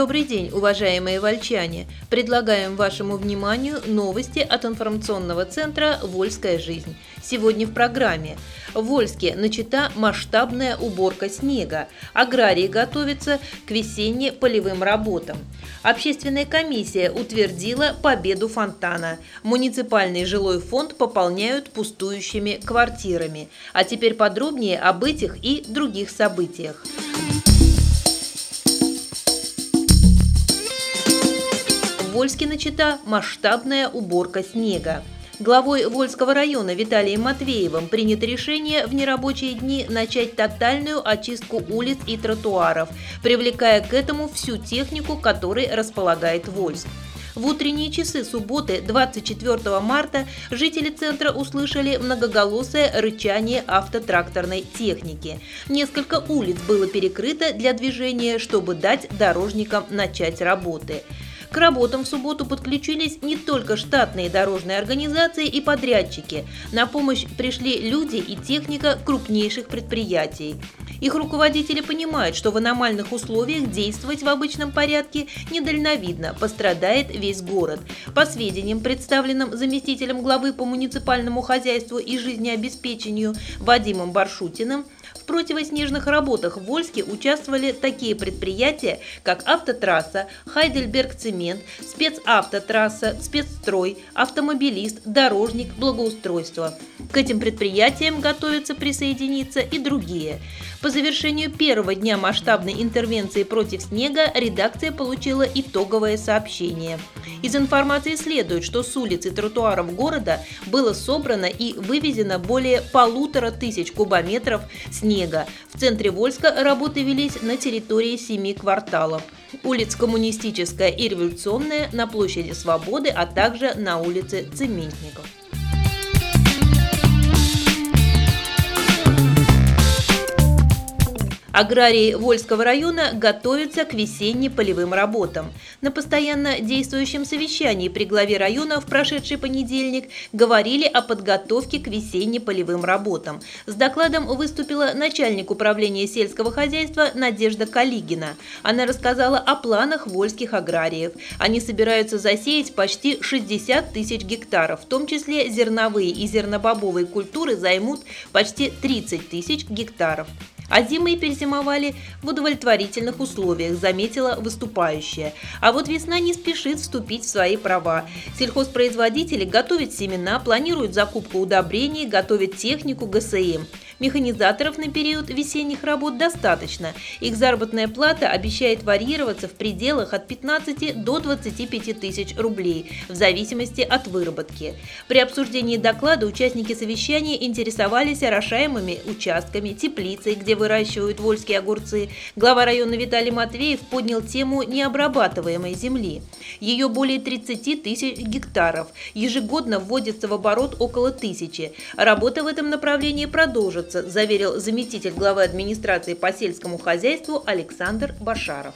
Добрый день, уважаемые вольчане! Предлагаем вашему вниманию новости от информационного центра «Вольская жизнь». Сегодня в программе. В Вольске начата масштабная уборка снега. Аграрии готовятся к весенне-полевым работам. Общественная комиссия утвердила победу фонтана. Муниципальный жилой фонд пополняют пустующими квартирами. А теперь подробнее об этих и других событиях. В Вольске начата масштабная уборка снега. Главой Вольского района Виталием Матвеевым принято решение в нерабочие дни начать тотальную очистку улиц и тротуаров, привлекая к этому всю технику, которой располагает Вольск. В утренние часы субботы 24 марта жители центра услышали многоголосое рычание автотракторной техники. Несколько улиц было перекрыто для движения, чтобы дать дорожникам начать работы. К работам в субботу подключились не только штатные дорожные организации и подрядчики. На помощь пришли люди и техника крупнейших предприятий. Их руководители понимают, что в аномальных условиях действовать в обычном порядке недальновидно, пострадает весь город. По сведениям, представленным заместителем главы по муниципальному хозяйству и жизнеобеспечению Вадимом Баршутиным, противоснежных работах в Вольске участвовали такие предприятия, как «Автотрасса», «Хайдельберг-Цемент», «Спецавтотрасса», «Спецстрой», «Автомобилист», «Дорожник», «Благоустройство». К этим предприятиям готовятся присоединиться и другие. По завершению первого дня масштабной интервенции против снега редакция получила итоговое сообщение. Из информации следует, что с улиц и тротуаров города было собрано и вывезено более полутора тысяч кубометров снега. В центре Вольска работы велись на территории семи кварталов. Улиц Коммунистическая и Революционная на площади Свободы, а также на улице Цементников. Аграрии Вольского района готовятся к весенне-полевым работам. На постоянно действующем совещании при главе района в прошедший понедельник говорили о подготовке к весенне-полевым работам. С докладом выступила начальник управления сельского хозяйства Надежда Калигина. Она рассказала о планах вольских аграриев. Они собираются засеять почти 60 тысяч гектаров, в том числе зерновые и зернобобовые культуры займут почти 30 тысяч гектаров. А зимы перезимовали в удовлетворительных условиях, заметила выступающая. А вот весна не спешит вступить в свои права. Сельхозпроизводители готовят семена, планируют закупку удобрений, готовят технику ГСМ. Механизаторов на период весенних работ достаточно. Их заработная плата обещает варьироваться в пределах от 15 до 25 тысяч рублей, в зависимости от выработки. При обсуждении доклада участники совещания интересовались орошаемыми участками, теплицей, где выращивают вольские огурцы. Глава района Виталий Матвеев поднял тему необрабатываемой земли. Ее более 30 тысяч гектаров. Ежегодно вводится в оборот около тысячи. Работа в этом направлении продолжится продолжится, заверил заместитель главы администрации по сельскому хозяйству Александр Башаров.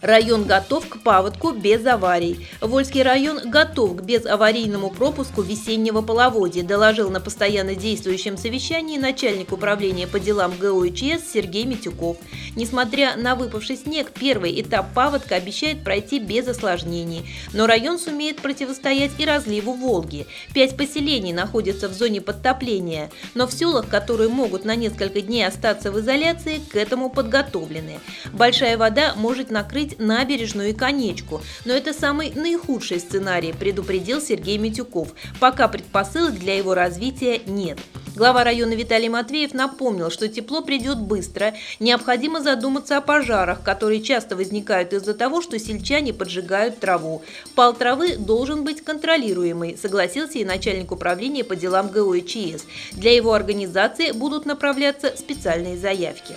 Район готов к паводку без аварий. Вольский район готов к безаварийному пропуску весеннего половодья, доложил на постоянно действующем совещании начальник управления по делам ГОИЧС Сергей Митюков. Несмотря на выпавший снег, первый этап паводка обещает пройти без осложнений. Но район сумеет противостоять и разливу Волги. Пять поселений находятся в зоне подтопления, но в селах, которые могут на несколько дней остаться в изоляции, к этому подготовлены. Большая вода может накрыть набережную и конечку. Но это самый наихудший сценарий, предупредил Сергей Митюков. Пока предпосылок для его развития нет. Глава района Виталий Матвеев напомнил, что тепло придет быстро, необходимо задуматься о пожарах, которые часто возникают из-за того, что сельчане поджигают траву. Пал травы должен быть контролируемый, согласился и начальник управления по делам ГО и ЧС. Для его организации будут направляться специальные заявки.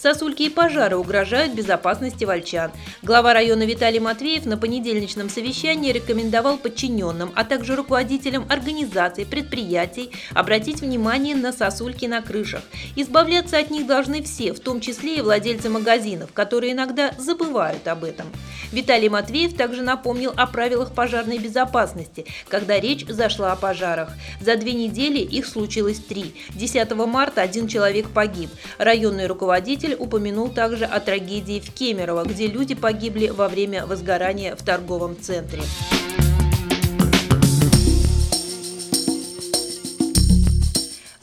Сосульки и пожары угрожают безопасности вольчан. Глава района Виталий Матвеев на понедельничном совещании рекомендовал подчиненным, а также руководителям организаций, предприятий обратить внимание на сосульки на крышах. Избавляться от них должны все, в том числе и владельцы магазинов, которые иногда забывают об этом. Виталий Матвеев также напомнил о правилах пожарной безопасности, когда речь зашла о пожарах. За две недели их случилось три. 10 марта один человек погиб. Районный руководитель упомянул также о трагедии в Кемерово, где люди погибли во время возгорания в торговом центре.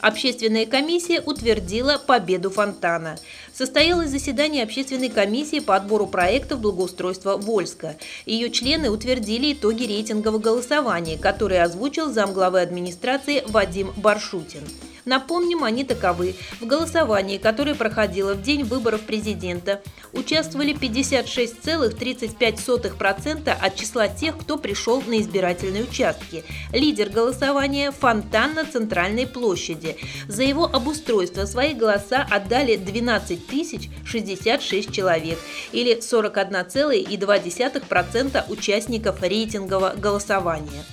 Общественная комиссия утвердила победу фонтана. Состоялось заседание общественной комиссии по отбору проектов благоустройства Вольска. Ее члены утвердили итоги рейтингового голосования, который озвучил замглавы администрации Вадим Баршутин. Напомним, они таковы. В голосовании, которое проходило в день выборов президента, участвовали 56,35% от числа тех, кто пришел на избирательные участки. Лидер голосования – Фонтан на Центральной площади. За его обустройство свои голоса отдали 12 066 человек, или 41,2% участников рейтингового голосования.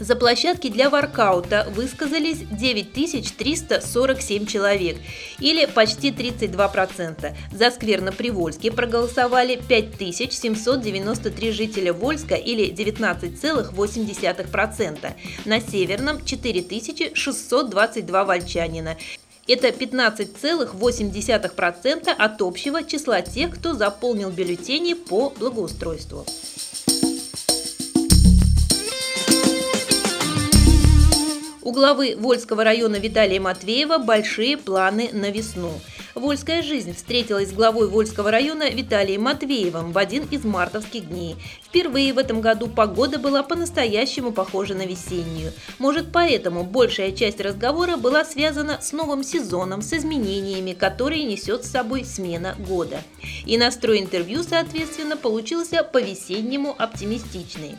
За площадки для воркаута высказались 9347 человек, или почти 32%. За сквер на Привольске проголосовали 5793 жителя Вольска, или 19,8%. На Северном – 4622 вольчанина. Это 15,8% от общего числа тех, кто заполнил бюллетени по благоустройству. У главы Вольского района Виталия Матвеева большие планы на весну. Вольская жизнь встретилась с главой Вольского района Виталием Матвеевым в один из мартовских дней. Впервые в этом году погода была по-настоящему похожа на весеннюю. Может, поэтому большая часть разговора была связана с новым сезоном, с изменениями, которые несет с собой смена года. И настрой интервью, соответственно, получился по-весеннему оптимистичный.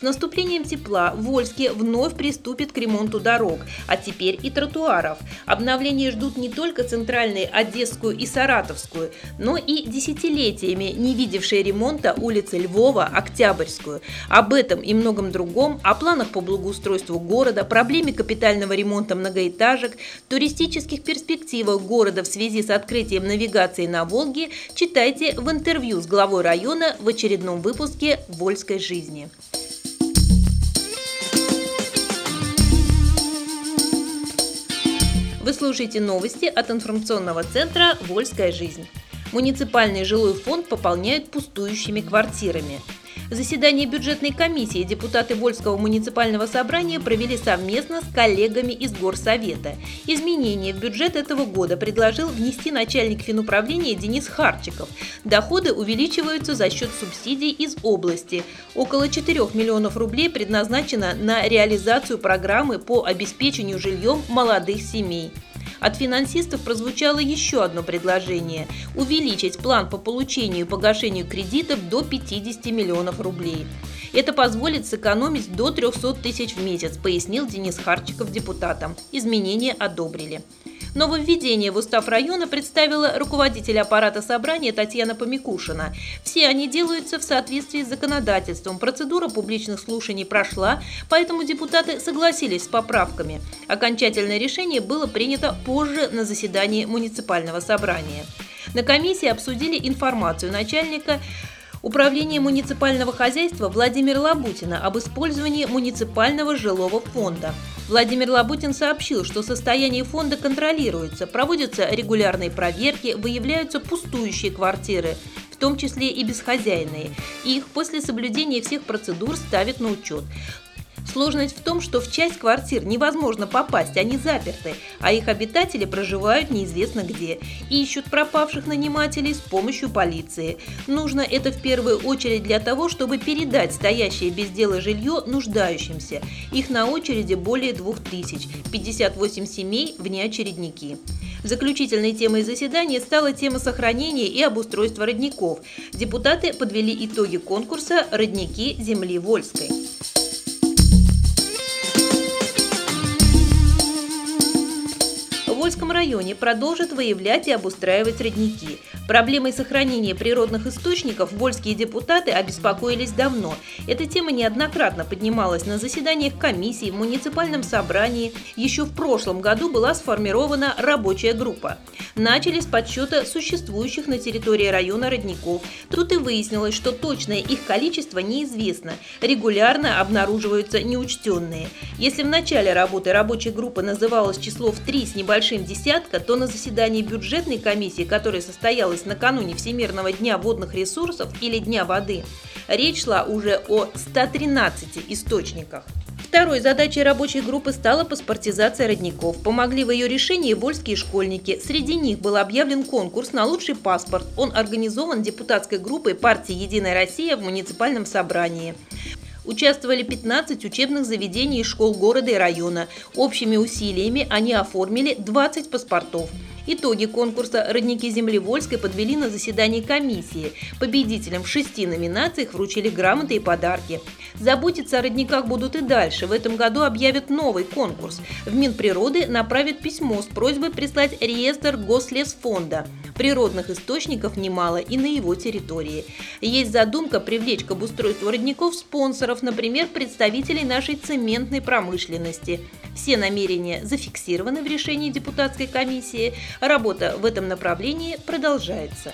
С наступлением тепла Вольске вновь приступит к ремонту дорог, а теперь и тротуаров. Обновления ждут не только центральные Одесскую и Саратовскую, но и десятилетиями не видевшие ремонта улицы Львова, Октябрьскую. Об этом и многом другом, о планах по благоустройству города, проблеме капитального ремонта многоэтажек, туристических перспективах города в связи с открытием навигации на Волге читайте в интервью с главой района в очередном выпуске «Вольской жизни». Вы слушаете новости от информационного центра «Вольская жизнь». Муниципальный жилой фонд пополняют пустующими квартирами. Заседание бюджетной комиссии депутаты Вольского муниципального собрания провели совместно с коллегами из Горсовета. Изменения в бюджет этого года предложил внести начальник финуправления Денис Харчиков. Доходы увеличиваются за счет субсидий из области. Около 4 миллионов рублей предназначено на реализацию программы по обеспечению жильем молодых семей. От финансистов прозвучало еще одно предложение – увеличить план по получению и погашению кредитов до 50 миллионов рублей. Это позволит сэкономить до 300 тысяч в месяц, пояснил Денис Харчиков депутатам. Изменения одобрили. Нововведение в устав района представила руководитель аппарата собрания Татьяна Помикушина. Все они делаются в соответствии с законодательством. Процедура публичных слушаний прошла, поэтому депутаты согласились с поправками. Окончательное решение было принято позже на заседании муниципального собрания. На комиссии обсудили информацию начальника Управление муниципального хозяйства Владимира Лабутина об использовании муниципального жилого фонда. Владимир Лабутин сообщил, что состояние фонда контролируется, проводятся регулярные проверки, выявляются пустующие квартиры, в том числе и безхозяйные. Их после соблюдения всех процедур ставят на учет. Сложность в том, что в часть квартир невозможно попасть, они заперты, а их обитатели проживают неизвестно где и ищут пропавших нанимателей с помощью полиции. Нужно это в первую очередь для того, чтобы передать стоящее без дела жилье нуждающимся. Их на очереди более 2000, 58 семей вне очередники. Заключительной темой заседания стала тема сохранения и обустройства родников. Депутаты подвели итоги конкурса «Родники земли Вольской». Вольском районе продолжат выявлять и обустраивать родники. Проблемой сохранения природных источников вольские депутаты обеспокоились давно. Эта тема неоднократно поднималась на заседаниях комиссии, в муниципальном собрании. Еще в прошлом году была сформирована рабочая группа. Начали с подсчета существующих на территории района родников. Тут и выяснилось, что точное их количество неизвестно. Регулярно обнаруживаются неучтенные. Если в начале работы рабочей группы называлось число в три с небольшим десятка, то на заседании бюджетной комиссии, которая состоялась накануне Всемирного дня водных ресурсов или Дня воды, речь шла уже о 113 источниках. Второй задачей рабочей группы стала паспортизация родников. Помогли в ее решении вольские школьники. Среди них был объявлен конкурс на лучший паспорт. Он организован депутатской группой партии «Единая Россия» в муниципальном собрании. Участвовали 15 учебных заведений и школ города и района. Общими усилиями они оформили 20 паспортов. Итоги конкурса «Родники земли Вольской» подвели на заседании комиссии. Победителям в шести номинациях вручили грамоты и подарки. Заботиться о родниках будут и дальше. В этом году объявят новый конкурс. В Минприроды направят письмо с просьбой прислать реестр Гослесфонда. Природных источников немало и на его территории. Есть задумка привлечь к обустройству родников спонсоров, например, представителей нашей цементной промышленности. Все намерения зафиксированы в решении депутатской комиссии. Работа в этом направлении продолжается.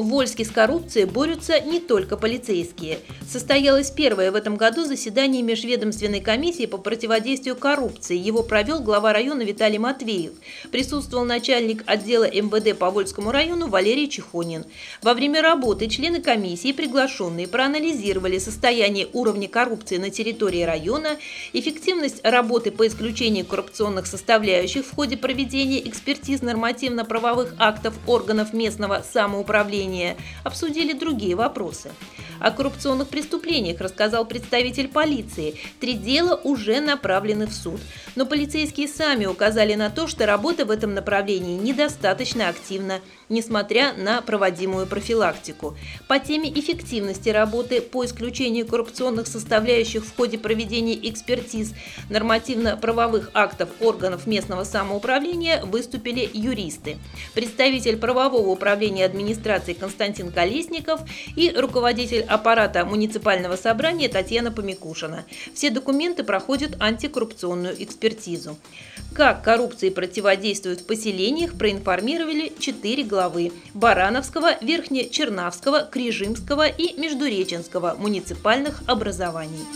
В Вольске с коррупцией борются не только полицейские. Состоялось первое в этом году заседание Межведомственной комиссии по противодействию коррупции. Его провел глава района Виталий Матвеев. Присутствовал начальник отдела МВД по Вольскому району Валерий Чехонин. Во время работы члены комиссии, приглашенные, проанализировали состояние уровня коррупции на территории района, эффективность работы по исключению коррупционных составляющих в ходе проведения экспертиз нормативно-правовых актов органов местного самоуправления управления обсудили другие вопросы. О коррупционных преступлениях рассказал представитель полиции. Три дела уже направлены в суд. Но полицейские сами указали на то, что работа в этом направлении недостаточно активна, несмотря на проводимую профилактику. По теме эффективности работы по исключению коррупционных составляющих в ходе проведения экспертиз нормативно-правовых актов органов местного самоуправления выступили юристы. Представитель правового управления администрации Константин Колесников и руководитель аппарата муниципального собрания Татьяна Помикушина. Все документы проходят антикоррупционную экспертизу. Как коррупции противодействуют в поселениях, проинформировали четыре главы – Барановского, Верхнечернавского, Крижимского и Междуреченского муниципальных образований.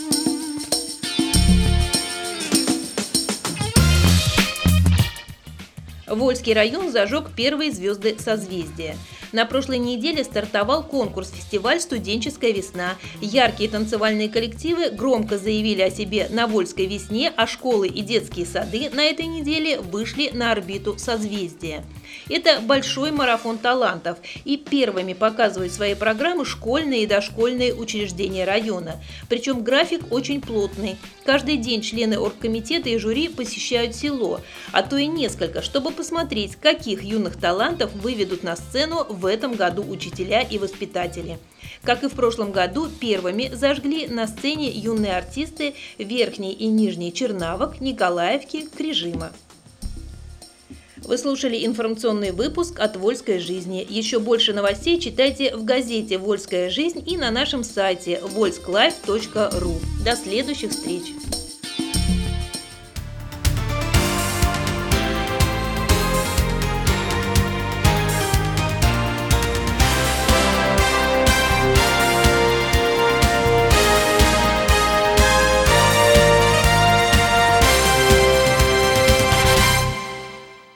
Вольский район зажег первые звезды созвездия. На прошлой неделе стартовал конкурс-фестиваль «Студенческая весна». Яркие танцевальные коллективы громко заявили о себе на Вольской весне, а школы и детские сады на этой неделе вышли на орбиту созвездия. Это большой марафон талантов, и первыми показывают свои программы школьные и дошкольные учреждения района. Причем график очень плотный. Каждый день члены оргкомитета и жюри посещают село, а то и несколько, чтобы посмотреть, каких юных талантов выведут на сцену в этом году учителя и воспитатели. Как и в прошлом году, первыми зажгли на сцене юные артисты Верхней и Нижней Чернавок, Николаевки, Крижима. Вы слушали информационный выпуск от «Вольской жизни». Еще больше новостей читайте в газете «Вольская жизнь» и на нашем сайте volsklife.ru. До следующих встреч!